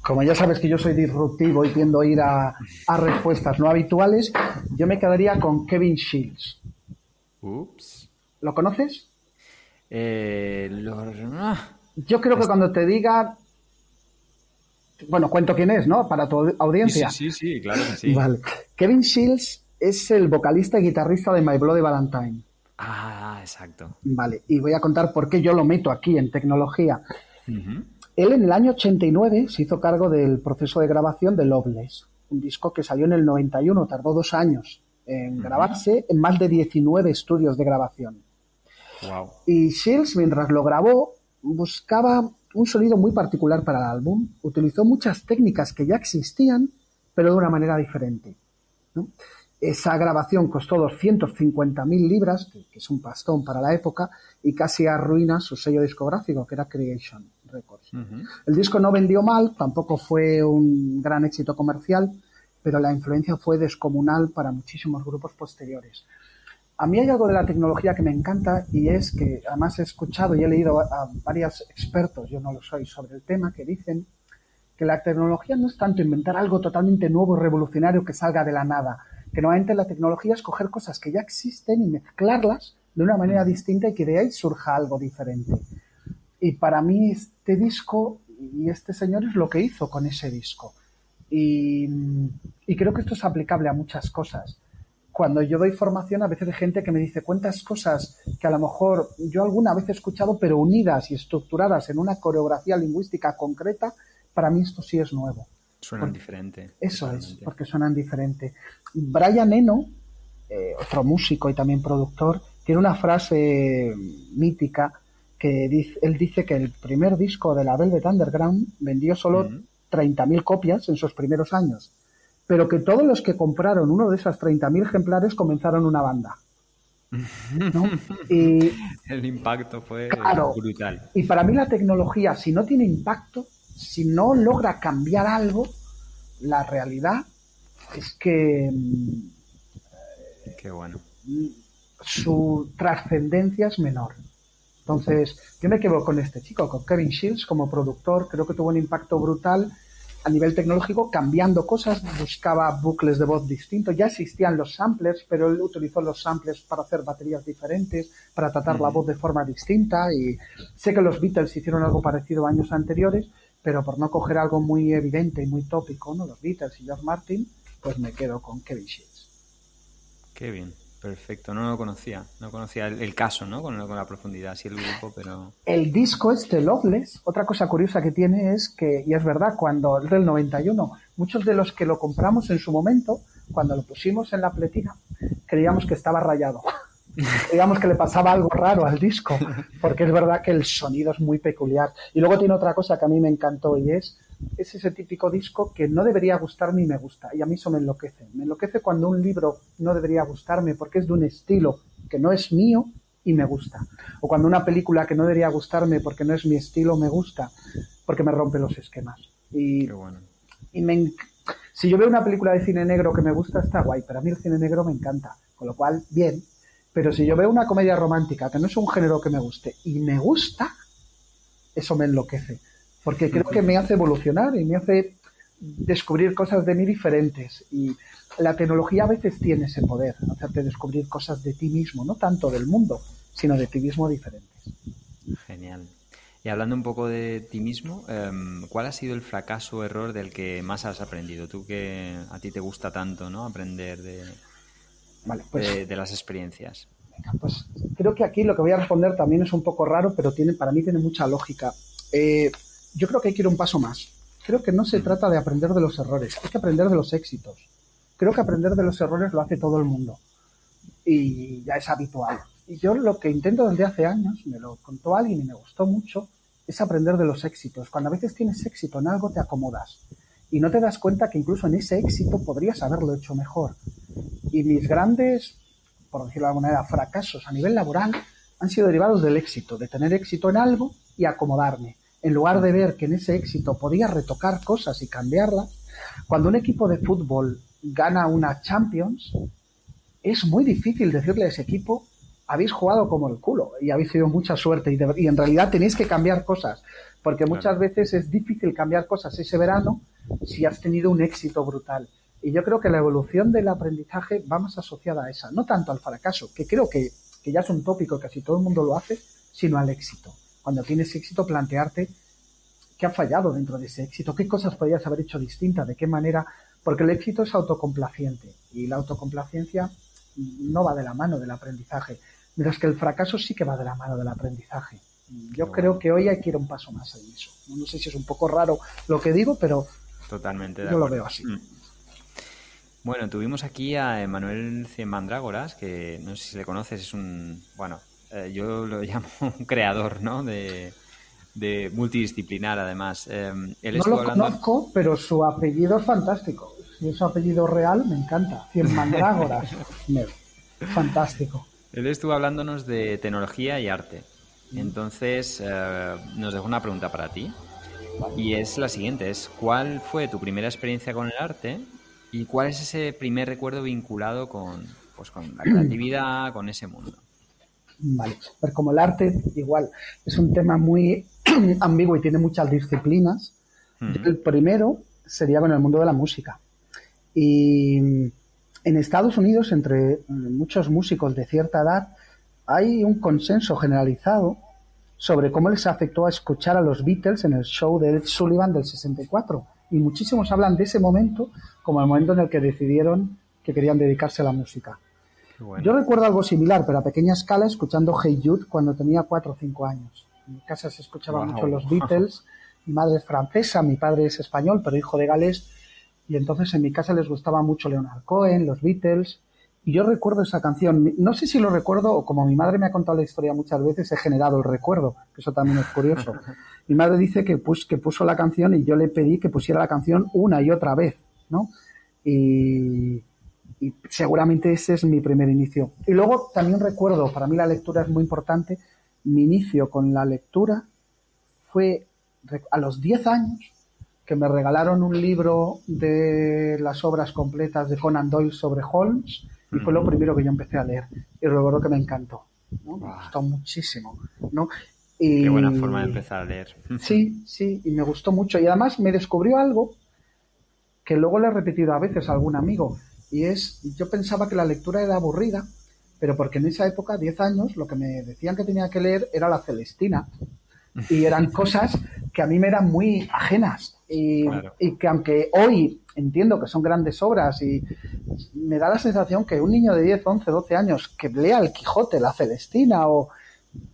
Como ya sabes que yo soy disruptivo y tiendo a ir a, respuestas no habituales, yo me quedaría con Kevin Shields. Ups. ¿Lo conoces? Eh, yo creo que cuando te diga. Bueno, cuento quién es, ¿no? Para tu audiencia. Sí, sí, sí, claro que sí. Vale. Kevin Shields es el vocalista y guitarrista de My Bloody Valentine. Ah, exacto. Vale, y voy a contar por qué yo lo meto aquí en tecnología. Él en el año 89 se hizo cargo del proceso de grabación de Loveless, un disco que salió en el 91, tardó dos años en grabarse en más de 19 estudios de grabación. Y Shields, mientras lo grabó, buscaba un sonido muy particular para el álbum, utilizó muchas técnicas que ya existían, pero de una manera diferente. Esa grabación costó 250.000 libras, que, es un pastón para la época, y casi arruina su sello discográfico, que era Creation Records. El disco no vendió mal, tampoco fue un gran éxito comercial, pero la influencia fue descomunal para muchísimos grupos posteriores. A mí hay algo de la tecnología que me encanta y es que además he escuchado y he leído a varios expertos, yo no lo soy, sobre el tema, que dicen que la tecnología no es tanto inventar algo totalmente nuevo revolucionario que salga de la nada, que normalmente la tecnología es coger cosas que ya existen y mezclarlas de una manera distinta y que de ahí surja algo diferente. Y para mí este disco y este señor es lo que hizo con ese disco. Y, y creo que esto es aplicable a muchas cosas cuando yo doy formación, a veces hay gente que me dice cuántas cosas que a lo mejor yo alguna vez he escuchado, pero unidas y estructuradas en una coreografía lingüística concreta, para mí esto sí es nuevo. Suenan diferente. Eso es, porque suenan diferente. Brian Eno, eh, otro músico y también productor, tiene una frase mítica que dice, él dice que el primer disco de la Velvet Underground vendió solo 30.000 copias en sus primeros años pero que todos los que compraron uno de esas 30.000 ejemplares comenzaron una banda. Y, el impacto fue brutal. Y para mí la tecnología, si no tiene impacto, si no logra cambiar algo, la realidad es que mm, Qué bueno. su trascendencia es menor. Entonces, yo me quedo con este chico, con Kevin Shields como productor, creo que tuvo un impacto brutal a nivel tecnológico cambiando cosas, buscaba bucles de voz distintos, ya existían los samplers, pero él utilizó los samplers para hacer baterías diferentes, para tratar la voz de forma distinta y sé que los Beatles hicieron algo parecido años anteriores, pero por no coger algo muy evidente y muy tópico, ¿no? Los Beatles y George Martin, pues me quedo con Kevin Shields. Bien. Perfecto, no lo conocía, no conocía el, caso, ¿no? Con, con, la profundidad, sí el grupo, pero... El disco este, Loveless, otra cosa curiosa que tiene es que, y es verdad, cuando el del 91, muchos de los que lo compramos en su momento, cuando lo pusimos en la pletina, creíamos que estaba rayado. Digamos que le pasaba algo raro al disco, porque es verdad que el sonido es muy peculiar. Y luego tiene otra cosa que a mí me encantó y es es ese típico disco que no debería gustarme y me gusta. Y a mí eso me enloquece. Me enloquece cuando un libro no debería gustarme porque es de un estilo que no es mío y me gusta. O cuando una película que no debería gustarme porque no es mi estilo me gusta porque me rompe los esquemas. Y, y me, si yo veo una película de cine negro que me gusta, está guay, pero a mí el cine negro me encanta. Con lo cual, bien. Pero si yo veo una comedia romántica que no es un género que me guste y me gusta, eso me enloquece porque creo que me hace evolucionar y me hace descubrir cosas de mí diferentes. Y la tecnología a veces tiene ese poder, hacerte descubrir cosas de ti mismo, no tanto del mundo, sino de ti mismo diferentes. Genial. Y hablando un poco de ti mismo, em, ¿cuál ha sido el fracaso o error del que más has aprendido? Tú que a ti te gusta tanto, ¿no? Aprender de, pues de, las experiencias. pues creo que aquí lo que voy a responder también es un poco raro, pero tiene, para mí tiene mucha lógica. Eh, yo creo que hay que ir un paso más. Creo que no se trata de aprender de los errores, hay que aprender de los éxitos. Creo que aprender de los errores lo hace todo el mundo y ya es habitual. Y yo lo que intento desde hace años, me lo contó alguien y me gustó mucho, es aprender de los éxitos. Cuando a veces tienes éxito en algo te acomodas y no te das cuenta que incluso en ese éxito podrías haberlo hecho mejor. Y mis grandes, por decirlo de alguna manera, fracasos a nivel laboral han sido derivados del éxito, de tener éxito en algo y acomodarme en lugar de ver que en ese éxito podía retocar cosas y cambiarlas, cuando un equipo de fútbol gana una Champions, es muy difícil decirle a ese equipo, habéis jugado como el culo y habéis tenido mucha suerte y, en realidad tenéis que cambiar cosas, porque muchas veces es difícil cambiar cosas ese verano si has tenido un éxito brutal. Y yo creo que la evolución del aprendizaje va más asociada a esa, no tanto al fracaso, que creo que, que ya es un tópico, casi todo el mundo lo hace, sino al éxito cuando tienes éxito, plantearte qué ha fallado dentro de ese éxito, qué cosas podrías haber hecho distintas, de qué manera, porque el éxito es autocomplaciente y la autocomplacencia no va de la mano del aprendizaje, mientras que el fracaso sí que va de la mano del aprendizaje. Yo creo que hoy hay que ir un paso más en eso. No sé si es un poco raro lo que digo, pero Totalmente yo lo veo así. Mm. Bueno, tuvimos aquí a Emanuel Cienmandrágoras, que no sé si le conoces, es un, bueno, eh, yo lo llamo un creador, ¿no? De, multidisciplinar, además. Eh, no lo conozco, pero su apellido es fantástico. Si es su apellido real, me encanta. Cien mandrágoras. fantástico. Él estuvo hablándonos de tecnología y arte. Entonces, eh, nos dejó una pregunta para ti. Y es la siguiente, es ¿cuál fue tu primera experiencia con el arte ¿Y cuál es ese primer recuerdo vinculado con, pues, con la creatividad, con ese mundo? Vale, pues como el arte igual es un tema muy ambiguo y tiene muchas disciplinas, el primero sería con el mundo de la música. Y en Estados Unidos, entre muchos músicos de cierta edad, hay un consenso generalizado sobre cómo les afectó a escuchar a los Beatles en el show de Ed Sullivan del 64. Y muchísimos hablan de ese momento como el momento en el que decidieron que querían dedicarse a la música. Yo recuerdo algo similar, pero a pequeña escala, escuchando Hey Jude cuando tenía 4 o 5 años. En mi casa se escuchaba mucho los Beatles. Mi madre es francesa, mi padre es español, pero hijo de Gales. Y entonces en mi casa les gustaba mucho Leonard Cohen, los Beatles. Y yo recuerdo esa canción. No sé si lo recuerdo o como mi madre me ha contado la historia muchas veces, he generado el recuerdo, que eso también es curioso. mi madre dice que, que puso la canción y yo le pedí que pusiera la canción una y otra vez, ¿no? Y, y seguramente ese es mi primer inicio. Y luego también recuerdo, para mí la lectura es muy importante, mi inicio con la lectura fue a los 10 años que me regalaron un libro de las obras completas de Conan Doyle sobre Holmes y fue lo primero que yo empecé a leer y recuerdo que me encantó, ¿no? me gustó muchísimo, ¿no? Y, Qué buena forma de empezar a leer. Sí, sí, y me gustó mucho y además me descubrió algo que luego le he repetido a veces a algún amigo y es, yo pensaba que la lectura era aburrida, pero porque en esa época, 10 años, lo que me decían que tenía que leer era la Celestina. Y eran cosas que a mí me eran muy ajenas. Y, que aunque hoy entiendo que son grandes obras y me da la sensación que un niño de 10, 11, 12 años que lea El Quijote, la Celestina o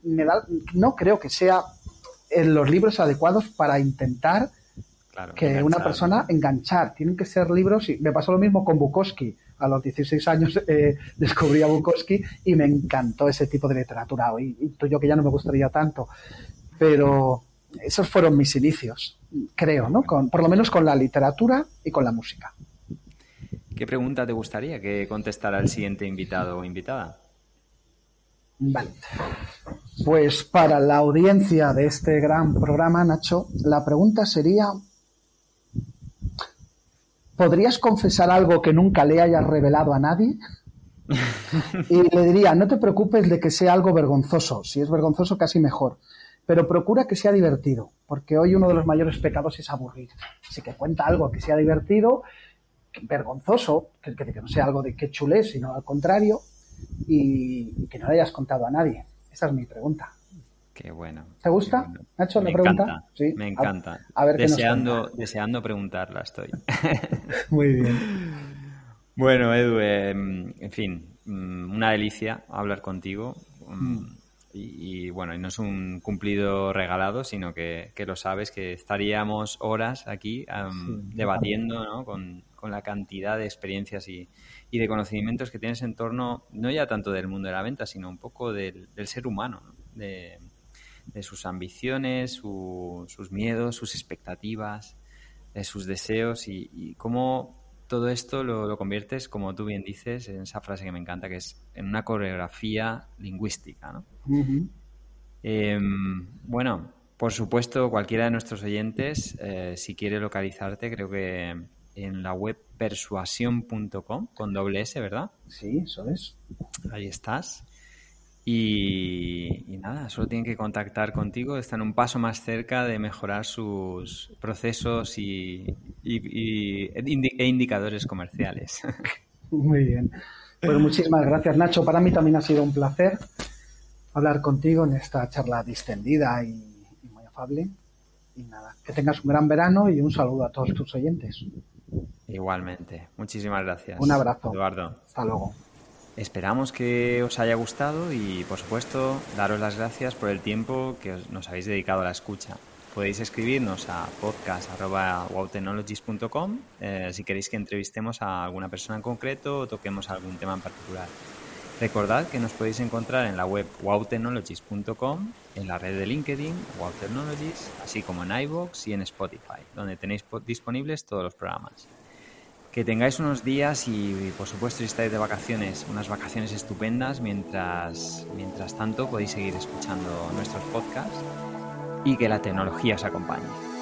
me da, no creo que sea en los libros adecuados para intentar que una persona enganchar. Tienen que ser libros. Y me pasó lo mismo con Bukowski. A los 16 años eh, descubrí a Bukowski y me encantó ese tipo de literatura. Y, yo que ya no me gustaría tanto. Pero esos fueron mis inicios, creo, ¿no? Con, por lo menos con la literatura y con la música. ¿Qué pregunta te gustaría que contestara el siguiente invitado o invitada? Vale. Pues para la audiencia de este gran programa, Nacho, la pregunta sería ¿podrías confesar algo que nunca le hayas revelado a nadie? y le diría, no te preocupes de que sea algo vergonzoso, si es vergonzoso casi mejor, pero procura que sea divertido, porque hoy uno de los mayores pecados es aburrir. Así que cuenta algo que sea divertido, vergonzoso, que, no sea algo de que chulé, sino al contrario, y que no le hayas contado a nadie. Esa es mi pregunta. Qué bueno. ¿Te gusta, Nacho, la pregunta? sí. Me encanta. A, ver deseando, deseando preguntarla estoy. Muy bien. Bueno, Edu, em, en fin, mm, una delicia hablar contigo. Mm, mm. Y, bueno, y no es un cumplido regalado, sino que, lo sabes, que estaríamos horas aquí debatiendo ¿no? con, la cantidad de experiencias y, de conocimientos que tienes en torno, no ya tanto del mundo de la venta, sino un poco del, ser humano, de, de sus ambiciones, sus miedos, sus expectativas, de sus deseos y, cómo todo esto lo, conviertes, como tú bien dices, en esa frase que me encanta, que es en una coreografía lingüística. ¿no? Em, bueno, por supuesto, cualquiera de nuestros oyentes, eh, si quiere localizarte, creo que en la web persuasión.com con doble S, ¿verdad? Sí, eso es. Ahí estás. Y, nada, solo tienen que contactar contigo, están un paso más cerca de mejorar sus procesos y, e indicadores comerciales. Muy bien. Pues muchísimas gracias, Nacho. Para mí también ha sido un placer hablar contigo en esta charla distendida y, muy afable. Y nada, que tengas un gran verano y un saludo a todos tus oyentes. Igualmente. Muchísimas gracias. Un abrazo. Eduardo. Hasta luego. Esperamos que os haya gustado y, por supuesto, daros las gracias por el tiempo que nos habéis dedicado a la escucha. Podéis escribirnos a podcast.wowtechnologies.com eh, si queréis que entrevistemos a alguna persona en concreto o toquemos algún tema en particular. Recordad que nos podéis encontrar en la web wowtechnologies.com, en la red de LinkedIn, Wow Technologies, así como en iVoox y en Spotify, donde tenéis disponibles todos los programas. Que tengáis unos días y, por supuesto, si estáis de vacaciones, unas vacaciones estupendas. Mientras, mientras tanto, podéis seguir escuchando nuestros podcasts y que la tecnología os acompañe.